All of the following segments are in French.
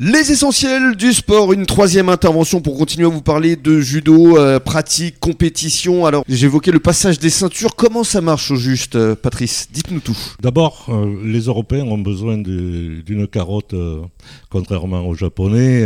Les essentiels du sport, une troisième intervention pour continuer à vous parler de judo, euh, pratique, compétition. Alors j'évoquais le passage des ceintures, comment ça marche au juste euh, Patrice? Dites-nous tout. D'abord, euh, les Européens ont besoin d'une carotte, contrairement aux Japonais.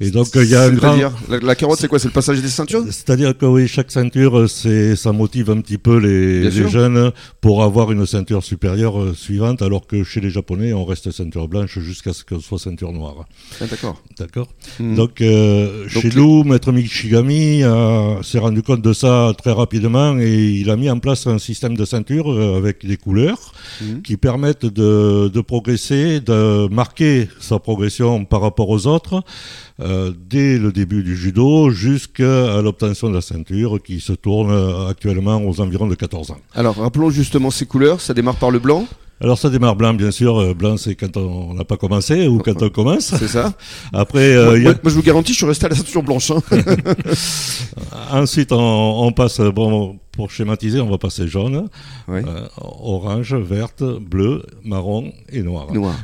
et donc il y a un grand... La, la carotte c'est quoi? C'est le passage des ceintures? C'est-à-dire que oui, chaque ceinture, ça motive un petit peu les, jeunes pour avoir une ceinture supérieure suivante, alors que chez les Japonais, on reste ceinture blanche jusqu'à ce qu'on soit ceinture noire. Ah, D'accord. D'accord. Donc, euh, Donc chez nous, Maître Michigami euh, s'est rendu compte de ça très rapidement et il a mis en place un système de ceinture euh, avec des couleurs Mhm. qui permettent de, de progresser, de marquer sa progression par rapport aux autres euh, dès le début du judo jusqu'à l'obtention de la ceinture qui se tourne actuellement aux environs de 14 ans. Alors rappelons justement ces couleurs, ça démarre par le blanc, Alors ça démarre blanc, bien sûr. Euh, Blanc, c'est quand on n'a pas commencé ou quand on commence. c'est ça Après, euh, moi, y a- moi, je vous garantis, je suis resté à la ceinture blanche. hein. Ensuite, on, on passe, bon, pour schématiser, on va passer jaune, Ouais. euh, orange, verte, bleu, marron et noir. Noir.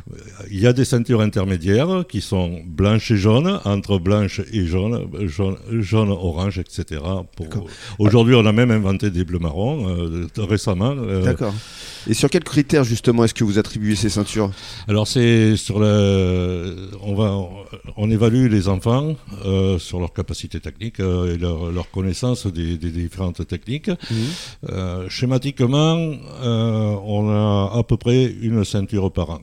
Il y a des ceintures intermédiaires qui sont blanches et jaunes, entre blanche et jaune, jaune, jaune orange, etc. Pour-. Aujourd'hui, on a même inventé des bleus marrons euh, récemment. euh, D'accord. Et sur quels critères justement est-ce que vous attribuez ces ceintures? Alors c'est sur le, on va, on évalue les enfants euh, sur leur capacité technique euh, et leur, leur connaissance des, des différentes techniques. Euh, schématiquement, euh, on a à peu près une ceinture par an.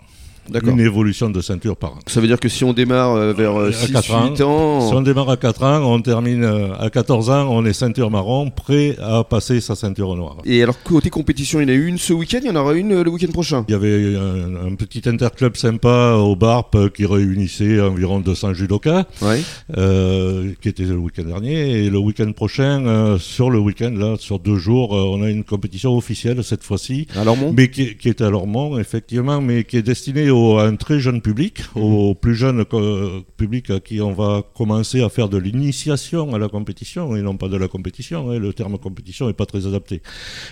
Une évolution de ceinture par an. Ça veut dire que si on démarre euh, vers À 6-8 quatre ans, ans, Si on démarre à 4 ans, on termine euh, à 14 ans, on est ceinture marron, prêt à passer sa ceinture noire. Et alors, côté compétition, il y en a une ce week-end, il y en aura une euh, le week-end prochain? Il y avait un, un petit interclub sympa au BARP euh, qui réunissait environ 200 judokas. Ouais. euh, qui était le week-end dernier. Et le week-end prochain, euh, sur le week-end, là, sur deux jours, euh, on a une compétition officielle cette fois-ci. Alors, mon Mais qui, qui est à Lormont, effectivement, mais qui est destinée au, à un très jeune public, au plus jeune co- public à qui on va commencer à faire de l'initiation à la compétition et non pas de la compétition. hein. Le terme compétition n'est pas très adapté.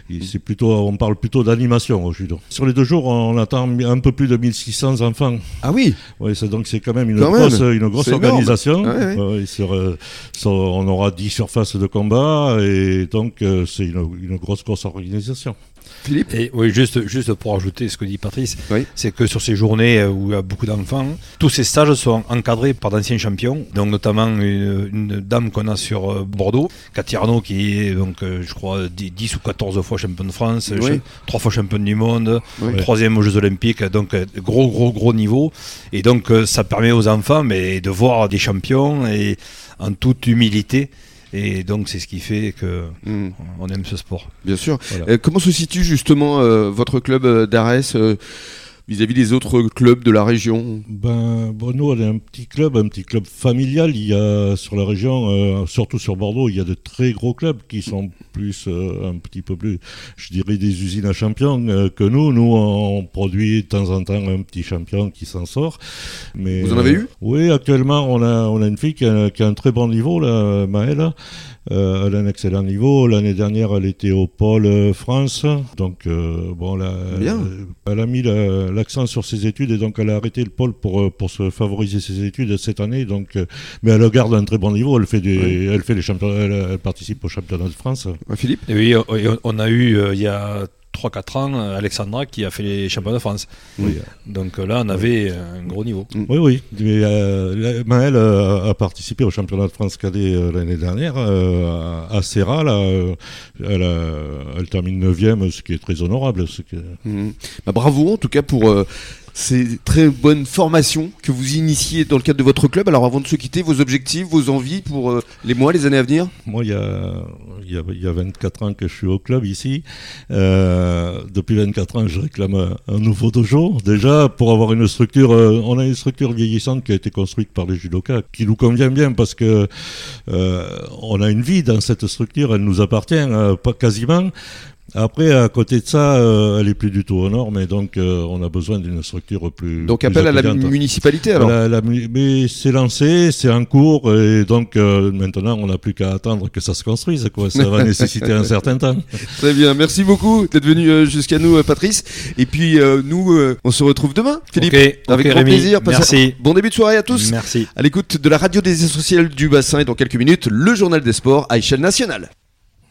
Et C'est plutôt, on parle plutôt d'animation au judo. Sur les deux jours, on attend un peu plus de 1600 enfants. Ah oui c'est donc c'est quand même une Quand grosse, même. une grosse organisation. Ouais, ouais. Ouais, sur, euh, sur- on aura 10 surfaces de combat et donc euh, c'est une, une grosse grosse organisation. Philippe Et oui, juste, juste pour ajouter ce que dit Patrice, Oui. c'est que sur ces journées euh, où il y a beaucoup d'enfants, tous ces stages sont encadrés par d'anciens champions, donc notamment une, une dame qu'on a sur euh, Bordeaux, Cathy Arnaud, qui est donc, euh, je crois, 10, 10 ou 14 fois championne de France, Oui. cha- trois fois championne du monde, Oui. troisième aux Jeux Olympiques, donc gros, gros, gros niveau. Et donc ça permet aux enfants mais, de voir des champions et en toute humilité. Et donc c'est ce qui fait que Hmm, on aime ce sport. Bien sûr. Voilà. Euh, comment se situe justement euh, votre club euh, d'Arès vis-à-vis des autres clubs de la région Ben, bon, nous, on est un petit club, un petit club familial. Il y a sur la région, euh, surtout sur Bordeaux, il y a de très gros clubs qui sont plus, euh, un petit peu plus, je dirais, des usines à champions euh, que nous. Nous, on produit de temps en temps un petit champion qui s'en sort. Mais, Vous en avez eu? Oui, actuellement, on a, on a une fille qui a, qui a un très bon niveau, là, Maëlle. Euh, elle a un excellent niveau. L'année dernière, elle était au pôle France. Donc, euh, bon, là, elle a mis la- l'accent sur ses études et donc elle a arrêté le pôle pour, euh, pour se favoriser ses études cette année. Donc, euh, mais elle garde un très bon niveau. Elle fait, des, Oui. elle fait les championnats, elle, elle participe au championnat de France. Philippe? Et oui, on a eu euh, il y a 3-4 ans euh, Alexandra qui a fait les championnats de France. Oui. Donc euh, là, on avait un gros niveau. Oui, oui. Mais, euh, euh, a participé au championnat de France cadet euh, l'année dernière euh, à Serra. Là, euh, elle, a- elle termine 9 ce qui est très honorable. Ce qui Mhm. Bah, bravo en tout cas pour euh, ces très bonnes formations que vous initiez dans le cadre de votre club. Alors avant de se quitter, vos objectifs, vos envies pour euh, les mois, les années à venir? Moi, il y, a, il, y a, il y a 24 ans que je suis au club ici. Euh, depuis 24 ans, je réclame un, nouveau dojo. Déjà, pour avoir une structure, euh, on a une structure vieillissante qui a été construite par les judokas, qui nous convient bien parce que on a une vie dans cette structure, elle nous appartient, pas quasiment. Après, à côté de ça, euh, elle est plus du tout aux normes, et donc euh, on a besoin d'une structure plus. Donc plus appel à la municipalité alors La- mais c'est lancé, c'est en cours, et donc euh, maintenant on n'a plus qu'à attendre que ça se construise. Quoi. Ça va nécessiter un certain temps. Très bien, merci beaucoup d'être venu euh, jusqu'à nous euh, Patrice. Et puis euh, nous, euh, on se retrouve demain, Philippe. Avec grand Rémi. plaisir. Merci. Bon début de soirée à tous. Merci. À l'écoute de la radio des essentiels du bassin et dans quelques minutes, le journal des sports à échelle nationale.